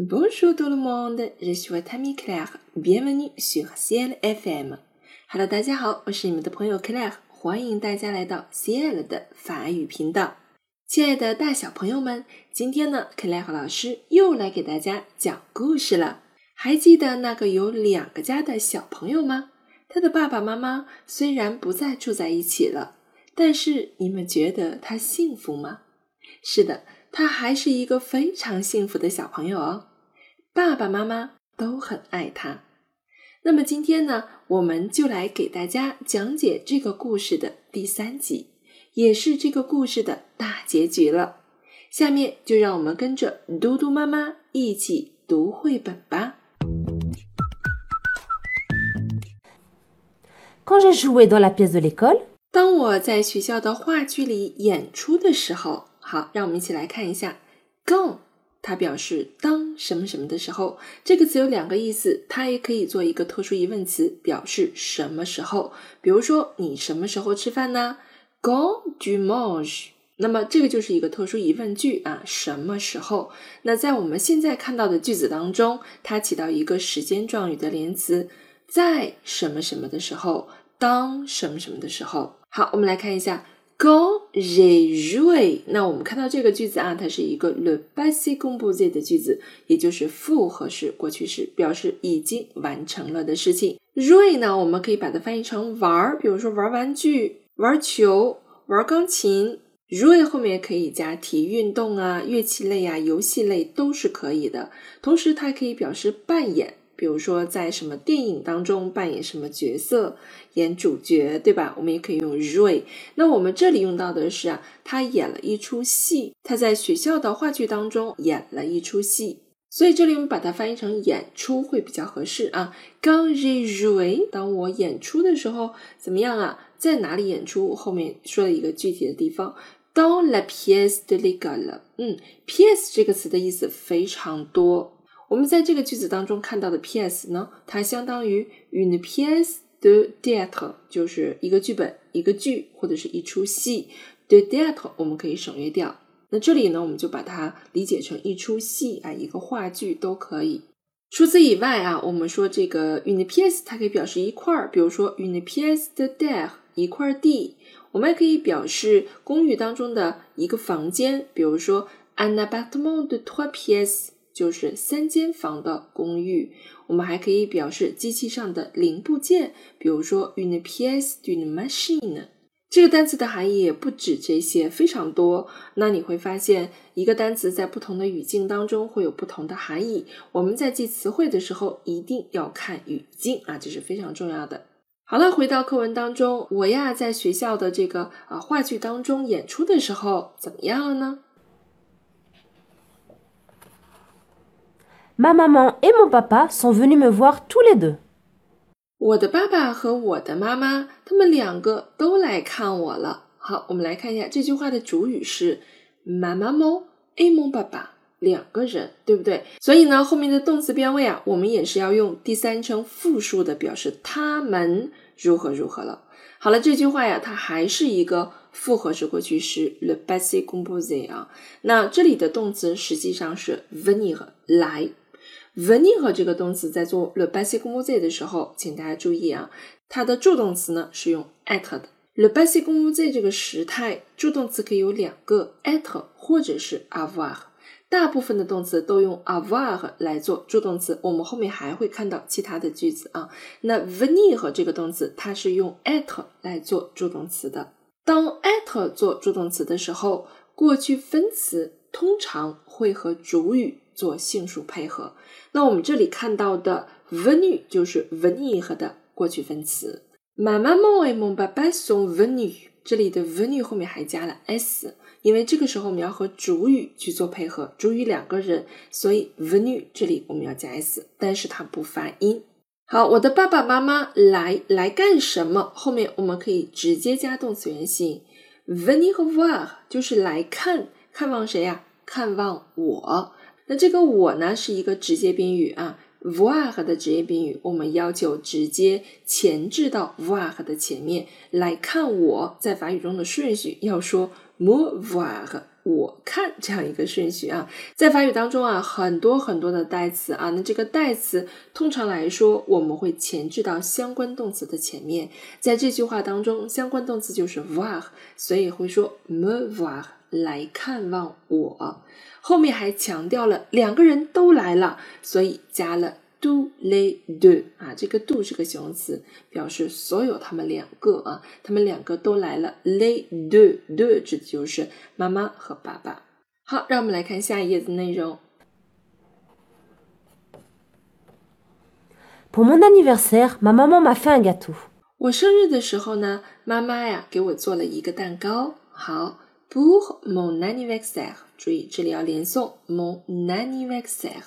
Bonjour tout le monde, je suis Camille Claire. Bienvenue sur Ciel FM. Hello，大家好，我是你们的朋友 Claire，欢迎大家来到 Ciel 的法语频道。亲爱的大小朋友们，今天呢，Claire 老师又来给大家讲故事了。还记得那个有两个家的小朋友吗？他的爸爸妈妈虽然不再住在一起了，但是你们觉得他幸福吗？是的。他还是一个非常幸福的小朋友哦，爸爸妈妈都很爱他。那么今天呢，我们就来给大家讲解这个故事的第三集，也是这个故事的大结局了。下面就让我们跟着嘟嘟妈妈一起读绘本吧。Quand j'ai joué dans la pièce de l'école，当我在学校的话剧里演出的时候。好，让我们一起来看一下，“go”，它表示当什么什么的时候。这个词有两个意思，它也可以做一个特殊疑问词，表示什么时候。比如说，你什么时候吃饭呢？“Go du mange”。那么这个就是一个特殊疑问句啊，什么时候？那在我们现在看到的句子当中，它起到一个时间状语的连词，在什么什么的时候，当什么什么的时候。好，我们来看一下。Quand j'ai joué，那我们看到这个句子啊，它是一个 le passé composé 的句子，也就是复合式过去式，表示已经完成了的事情。joué 呢，我们可以把它翻译成玩儿，比如说玩玩具、玩球、玩钢琴。joué 后面可以加体育运动啊、乐器类啊、游戏类都是可以的。同时，它还可以表示扮演。比如说，在什么电影当中扮演什么角色，演主角，对吧？我们也可以用 “ray”。那我们这里用到的是啊，他演了一出戏，他在学校的话剧当中演了一出戏，所以这里我们把它翻译成演出会比较合适啊。刚 ray，当我演出的时候怎么样啊？在哪里演出？后面说了一个具体的地方，dans la pièce de l'école。嗯，pièce 这个词的意思非常多。我们在这个句子当中看到的 pièce 呢，它相当于 une pièce de théâtre，就是一个剧本、一个剧或者是一出戏。de théâtre 我们可以省略掉。那这里呢，我们就把它理解成一出戏啊，一个话剧都可以。除此以外啊，我们说这个 une pièce 它可以表示一块儿，比如说 une pièce de terre 一块地。我们还可以表示公寓当中的一个房间，比如说 un appartement de trois pièces。就是三间房的公寓，我们还可以表示机器上的零部件，比如说 une pièce d'une machine。这个单词的含义也不止这些，非常多。那你会发现，一个单词在不同的语境当中会有不同的含义。我们在记词汇的时候一定要看语境啊，这是非常重要的。好了，回到课文当中，我呀在学校的这个啊话剧当中演出的时候怎么样了呢？Ma maman et mon papa sont venus me voir tous les deux. 我的爸爸和我的妈妈，他们两个都来看我了。好，我们来看一下这句话的主语是 ma maman et mon papa，两个人，对不对？所以呢，后面的动词变位啊，我们也是要用第三称复数的表示他们如何如何了。好了，这句话呀，它还是一个复合式过去式 le passé composé 啊。那这里的动词实际上是 venir 来。Venir 这个动词在做 le passé composé 的时候，请大家注意啊，它的助动词呢是用 être 的。le passé composé 这个时态助动词可以有两个，at 或者是 avoir，大部分的动词都用 avoir 来做助动词。我们后面还会看到其他的句子啊。那 venir 这个动词它是用 at 来做助动词的。当 at 做助动词的时候，过去分词通常会和主语。做性数配合，那我们这里看到的 venu 就是 venir 的过去分词。妈妈们为蒙爸爸送 venu，这里的 venu 后面还加了 s，因为这个时候我们要和主语去做配合，主语两个人，所以 venu 这里我们要加 s，但是它不发音。好，我的爸爸妈妈来来干什么？后面我们可以直接加动词原形，venir voir 就是来看，看望谁呀？看望我。那这个我呢是一个直接宾语啊，voir 的直接宾语，我们要求直接前置到 voir 的前面来看我，在法语中的顺序要说 me voir，我看这样一个顺序啊。在法语当中啊，很多很多的代词啊，那这个代词通常来说，我们会前置到相关动词的前面。在这句话当中，相关动词就是 voir，所以会说 me voir 来看望我。后面还强调了两个人都来了，所以加了。Do les deux 啊，这个 do 是个形容词，表示所有他们两个啊，他们两个都来了。Les deux，deux 指的就是妈妈和爸爸。好，让我们来看下一页的内容。Pour mon anniversaire, ma maman m'a fait un gâteau. 我生日的时候呢，妈妈呀给我做了一个蛋糕。好，Pour mon anniversaire，注意这里要连诵，mon anniversaire。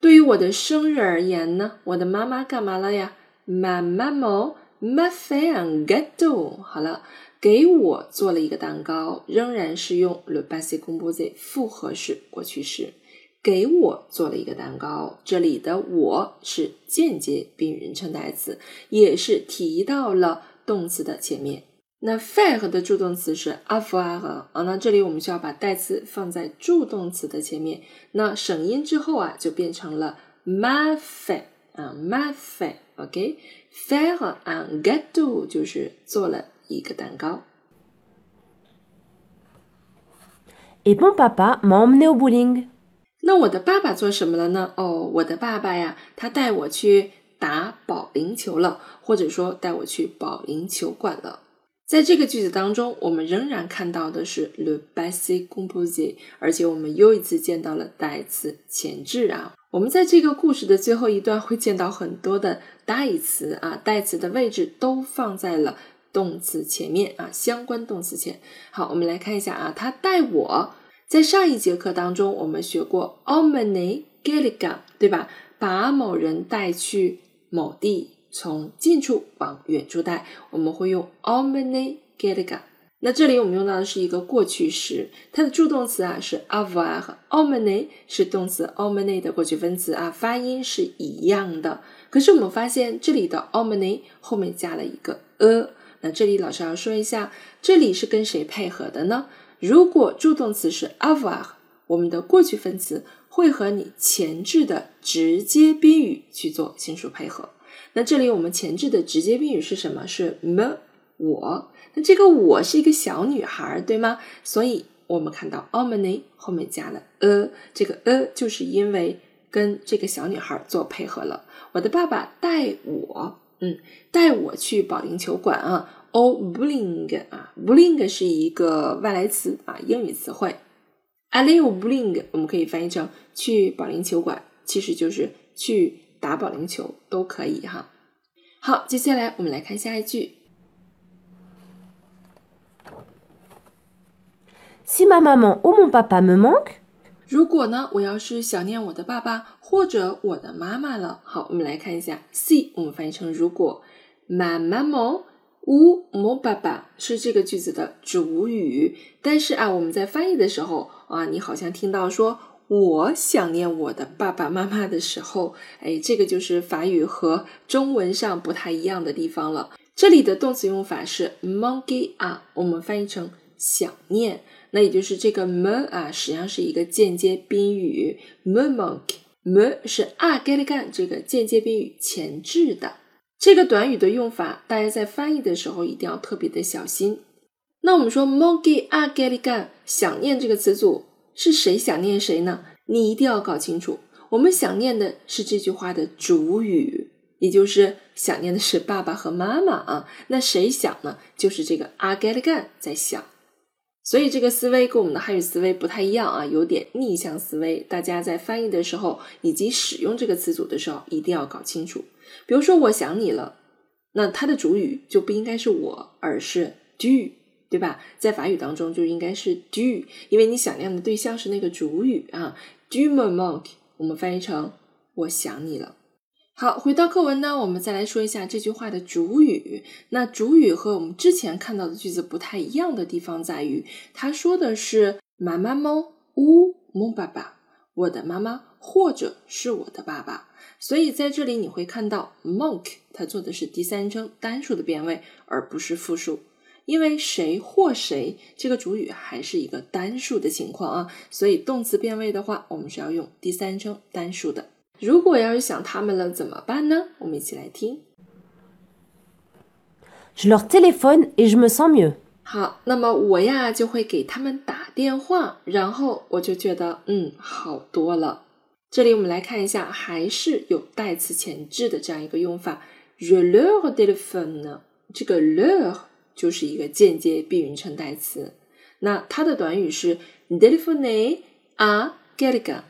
对于我的生日而言呢，我的妈妈干嘛了呀？Ma maman m'a fait un gâteau。好了，给我做了一个蛋糕，仍然是用 le passé composé 复合式过去式。给我做了一个蛋糕，这里的我是间接宾语人称代词，也是提到了动词的前面。那 faire 的助动词是 avoir 啊，那这里我们需要把代词放在助动词的前面，那省音之后啊，就变成了 m'a fait 啊，m'a fait，OK，faire un gâteau 就是做了一个蛋糕。Et mon papa m'a emmené au bowling。那我的爸爸做什么了呢？哦，我的爸爸呀，他带我去打保龄球了，或者说带我去保龄球馆了。在这个句子当中，我们仍然看到的是 le passé composé，而且我们又一次见到了代词前置啊。我们在这个故事的最后一段会见到很多的代词啊，代词的位置都放在了动词前面啊，相关动词前。好，我们来看一下啊，他带我在上一节课当中我们学过 emmener quelqu'un，对吧？把某人带去某地。从近处往远处带，我们会用 omne g e t g a。那这里我们用到的是一个过去时，它的助动词啊是 avoir，emmener 是动词 omne 的过去分词啊，发音是一样的。可是我们发现这里的 omne 后面加了一个 a，那这里老师要说一下，这里是跟谁配合的呢？如果助动词是 avoir，我们的过去分词会和你前置的直接宾语去做亲属配合。那这里我们前置的直接宾语是什么？是 me 我。那这个我是一个小女孩，对吗？所以我们看到 emmener 后面加了 a，这个 a 就是因为跟这个小女孩做配合了。我的爸爸带我，嗯，带我去保龄球馆啊。o bling 啊，bling 是一个外来词啊，英语词汇。aller au bowling 我们可以翻译成去保龄球馆，其实就是去。打保龄球都可以哈。好，接下来我们来看下一句。Si ma maman ou mon papa me manque，如果呢，我要是想念我的爸爸或者我的妈妈了。好，我们来看一下，si 我们翻译成如果，ma maman ou mon papa 是这个句子的主语，但是啊，我们在翻译的时候啊，你好像听到说。我想念我的爸爸妈妈的时候，哎，这个就是法语和中文上不太一样的地方了。这里的动词用法是 monkey 啊，我们翻译成想念，那也就是这个 me 啊，实际上是一个间接宾语，me manque，me 是 a g e l g a n 这个间接宾语前置的。这个短语的用法，大家在翻译的时候一定要特别的小心。那我们说 monkey a g e l g a n 想念这个词组。是谁想念谁呢？你一定要搞清楚。我们想念的是这句话的主语，也就是想念的是爸爸和妈妈啊。那谁想呢？就是这个阿盖利干在想。所以这个思维跟我们的汉语思维不太一样啊，有点逆向思维。大家在翻译的时候以及使用这个词组的时候，一定要搞清楚。比如说，我想你了，那它的主语就不应该是我，而是 do。对吧？在法语当中就应该是 do，因为你想念的对象是那个主语啊。do me manque，我们翻译成我想你了。好，回到课文呢，我们再来说一下这句话的主语。那主语和我们之前看到的句子不太一样的地方在于，他说的是妈妈猫呜木爸爸，我的妈妈或者是我的爸爸。所以在这里你会看到 monk 它做的是第三人称单数的变位，而不是复数。因为谁或谁这个主语还是一个单数的情况啊，所以动词变位的话，我们是要用第三人称单数的。如果要是想他们了怎么办呢？我们一起来听。Je leur téléphone et je me sens mieux. 好，那么我呀就会给他们打电话，然后我就觉得嗯好多了。这里我们来看一下，还是有代词前置的这样一个用法。Je leur téléphone 呢，这个 leur 就是一个间接宾语称代词，那它的短语是 téléphoner à quelqu'un，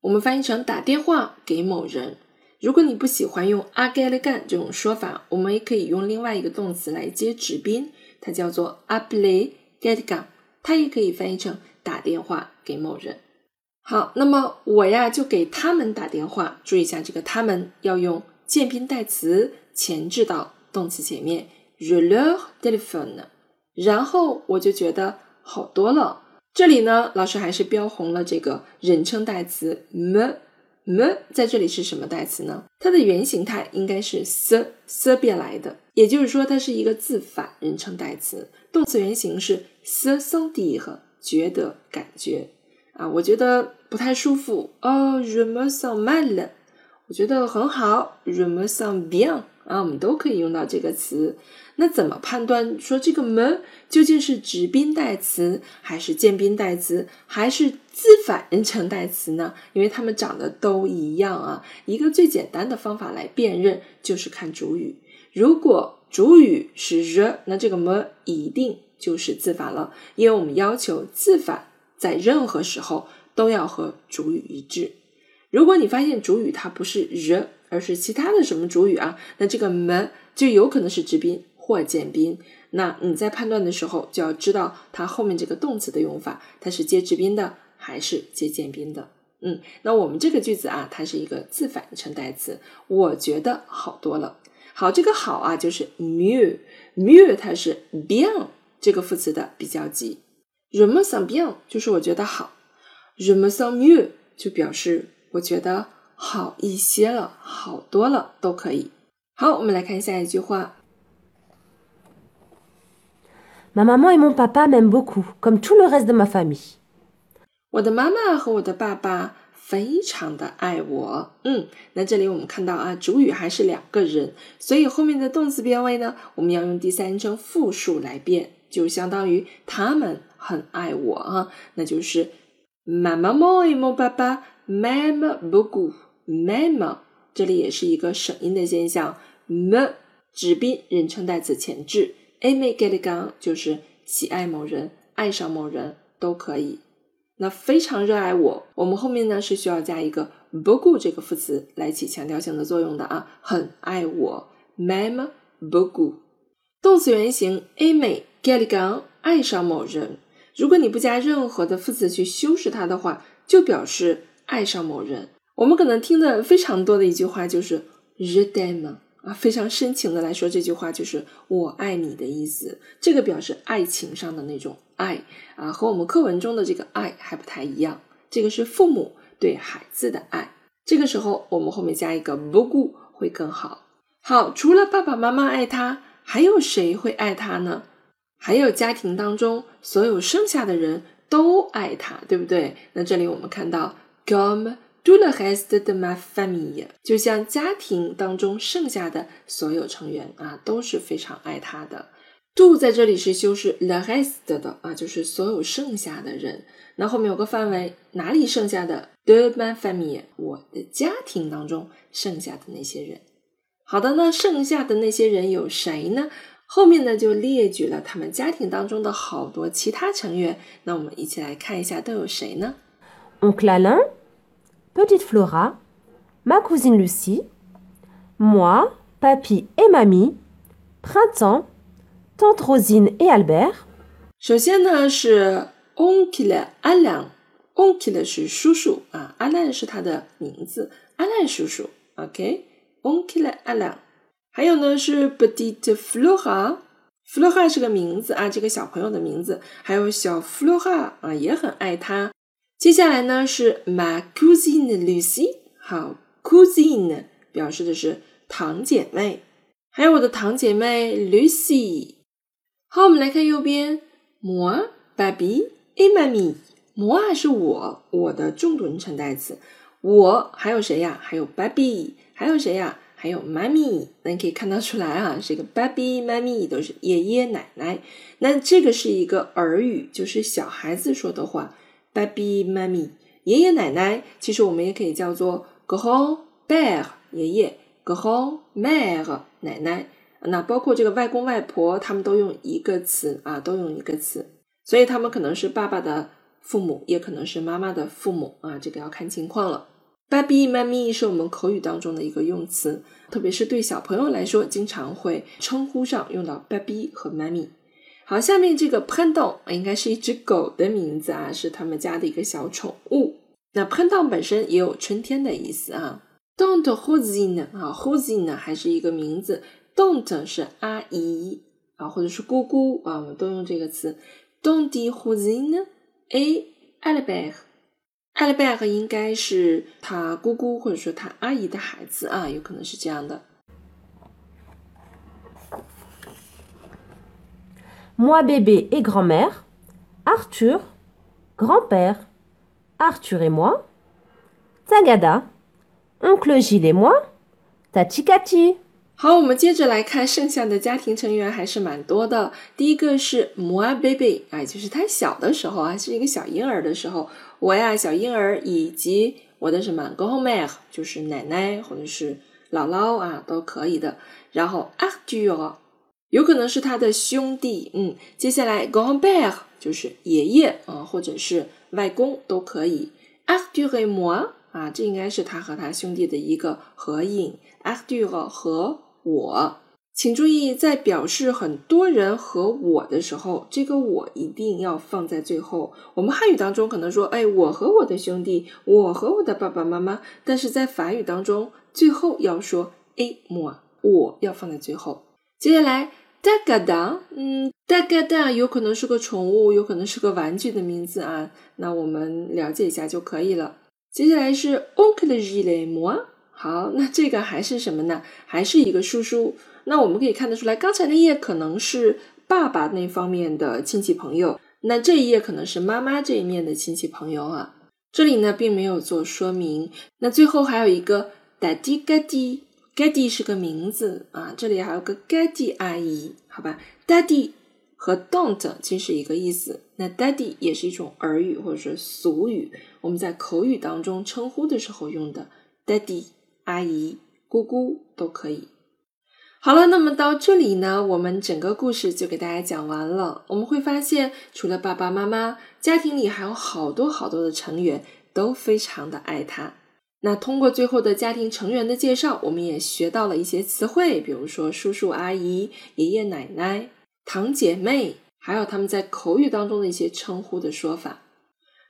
我们翻译成打电话给某人。如果你不喜欢用 à quelqu'un 这种说法，我们也可以用另外一个动词来接直宾，它叫做 appeler quelqu'un，它也可以翻译成打电话给某人。好，那么我呀就给他们打电话，注意一下这个他们要用间宾代词前置到动词前面，je leur téléphone，然后我就觉得好多了。这里呢，老师还是标红了这个人称代词 me me，在这里是什么代词呢？它的原形态应该是 se se 变来的，也就是说它是一个自反人称代词，动词原形是 se sentir，觉得感觉啊，我觉得不太舒服哦，je me sens mal。我觉得很好，je me sens bien 啊，我们都可以用到这个词。那怎么判断说这个 me 究竟是指宾代词，还是间宾代词，还是自反人称代词呢？因为它们长得都一样啊。一个最简单的方法来辨认就是看主语。如果主语是 the，那这个 me 一定就是自反了，因为我们要求自反在任何时候都要和主语一致。如果你发现主语它不是 the，而是其他的什么主语啊，那这个 me 就有可能是直宾或间宾。那你在判断的时候就要知道它后面这个动词的用法，它是接直宾的还是接间宾的。嗯，那我们这个句子啊，它是一个自反称代词，我觉得好多了。好，这个好啊，就是 mu mu，它是 bien 这个副词的比较级。r e m e s e n bien 就是我觉得好 r e m e s e n m u 就表示我觉得好一些了，好多了都可以。好，我们来看下一句话。妈妈摸一摸爸爸们不哭 come true 还是那么繁密我的妈妈和我的爸爸非常的爱我。嗯那这里我们看到啊主语还是两个人所以后面的动词变位呢我们要用第三人称复数来变就相当于他们很爱我啊。那就是妈妈摸一摸爸爸 mama b u g u mama 这里也是一个省音的现象。M 直宾人称代词前置。，aimer quelqu'un 就是喜爱某人、爱上某人都可以。那非常热爱我，我们后面呢是需要加一个 beaucoup 这个副词来起强调性的作用的啊，很爱我，m'aime beaucoup。动词原形 aimer quelqu'un 爱上某人，如果你不加任何的副词去修饰它的话，就表示爱上某人。我们可能听的非常多的一句话就是 “je t a m 啊，非常深情的来说这句话就是我爱你的意思，这个表示爱情上的那种爱啊，和我们课文中的这个爱还不太一样。这个是父母对孩子的爱，这个时候我们后面加一个不顾会更好。好，除了爸爸妈妈爱他，还有谁会爱他呢？还有家庭当中所有剩下的人都爱他，对不对？那这里我们看到 “gom” tout le reste de ma famille，就像家庭当中剩下的所有成员啊，都是非常爱他的。do 在这里是修饰 le rest 的啊，就是所有剩下的人。那后面有个范围，哪里剩下的 de ma famille，我的家庭当中剩下的那些人。好的，那剩下的那些人有谁呢？后面呢就列举了他们家庭当中的好多其他成员。那我们一起来看一下都有谁呢？Oncle Alain, petite Flora, ma cousine Lucie, moi, papy et mamie, Printemps, tante Rosine et Albert, 首先呢是 oncle Alain，oncle 是叔叔啊，Alain 是他的名字，Alain 叔叔，OK，oncle Alain。还有呢是 petite Flora，Flora 是个名字啊，这个小朋友的名字。还有小 Flora 啊，也很爱他。 接下来呢是 my cousin Lucy，好，cousin 表示的是堂姐妹。还有我的堂姐妹 Lucy。好，我们来看右边，moi, baby, et mamie。moi 是我，我的重读音称代词。我还有谁呀？还有 baby，还有谁呀？还有妈咪。那你可以看到出来啊，这个 baby、妈咪都是爷爷奶奶。那这个是一个耳语，就是小孩子说的话。baby、妈咪、爷爷奶奶，其实我们也可以叫做 grand-père 爷爷，grand-mère 奶奶。那包括这个外公外婆，他们都用一个词啊，都用一个词，所以他们可能是爸爸的父母，也可能是妈妈的父母啊，这个要看情况了。baby、妈咪是我们口语当中的一个用词，特别是对小朋友来说，经常会称呼上用到 baby 和妈咪。好，下面这个 p a n d o 应该是一只狗的名字啊，是他们家的一个小宠物。那 p a n d o 本身也有春天的意思啊。Don't hosine 啊，hosine 还是一个名字。Don't 是阿姨啊，或者是姑姑啊，我们都用这个词。Don't hosine a Albert，Albert 应该是他姑姑或者说他阿姨的孩子啊，有可能是这样的。Moi bébé et grand-mère, Arthur, grand-père, Arthur et moi, Tagada, oncle Gilles et moi, Tati Kati。好，我们接着来看剩下的家庭成员还是蛮多的。第一个是 moi baby，哎，就是他小的时候啊，是一个小婴儿的时候，我呀小婴儿以及我的什么 grand-mère，就是奶奶或者是姥姥啊都可以的。然后 Arthur 有可能是他的兄弟，嗯，接下来 grand-père 就是爷爷啊，或者是外公都可以。Arthur et moi 啊，这应该是他和他兄弟的一个合影。Arthur 和我，请注意，在表示很多人和我的时候，这个我一定要放在最后。我们汉语当中可能说，哎，我和我的兄弟，我和我的爸爸妈妈，但是在法语当中，最后要说 a moi，我要放在最后。接下来 d a g a d a 嗯 d a g a d a 有可能是个宠物，有可能是个玩具的名字啊，那我们了解一下就可以了。接下来是 oncle Gilles moi。好，那这个还是什么呢？还是一个叔叔。那我们可以看得出来，刚才那页可能是爸爸那方面的亲戚朋友，那这一页可能是妈妈这一面的亲戚朋友啊。这里呢并没有做说明。那最后还有一个 daddy gaddy，gaddy 是个名字啊，这里还有个 gaddy 阿姨，好吧？daddy 和 don't 其实是一个意思。那 daddy 也是一种耳语或者是俗语，我们在口语当中称呼的时候用的 daddy。阿姨、姑姑都可以。好了，那么到这里呢，我们整个故事就给大家讲完了。我们会发现，除了爸爸妈妈，家庭里还有好多好多的成员都非常的爱他。那通过最后的家庭成员的介绍，我们也学到了一些词汇，比如说叔叔阿姨、爷爷奶奶、堂姐妹，还有他们在口语当中的一些称呼的说法。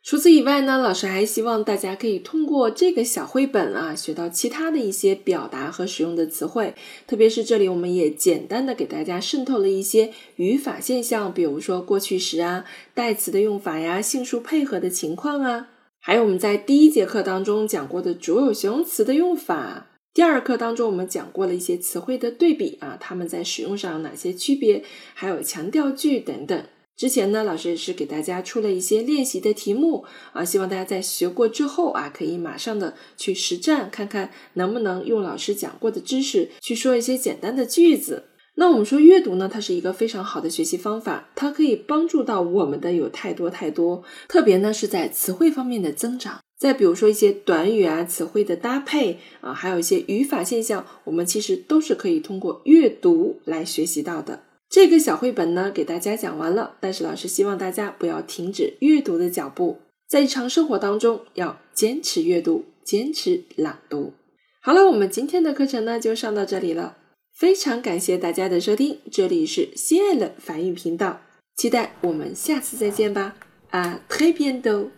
除此以外呢，老师还希望大家可以通过这个小绘本啊，学到其他的一些表达和使用的词汇。特别是这里，我们也简单的给大家渗透了一些语法现象，比如说过去时啊、代词的用法呀、性数配合的情况啊，还有我们在第一节课当中讲过的主有形容词的用法。第二课当中，我们讲过了一些词汇的对比啊，它们在使用上有哪些区别，还有强调句等等。之前呢，老师也是给大家出了一些练习的题目啊，希望大家在学过之后啊，可以马上的去实战，看看能不能用老师讲过的知识去说一些简单的句子。那我们说阅读呢，它是一个非常好的学习方法，它可以帮助到我们的有太多太多，特别呢是在词汇方面的增长。再比如说一些短语啊、词汇的搭配啊，还有一些语法现象，我们其实都是可以通过阅读来学习到的。这个小绘本呢，给大家讲完了。但是老师希望大家不要停止阅读的脚步，在日常生活当中要坚持阅读，坚持朗读。好了，我们今天的课程呢就上到这里了。非常感谢大家的收听，这里是心爱的法语频道，期待我们下次再见吧。啊，très bientôt。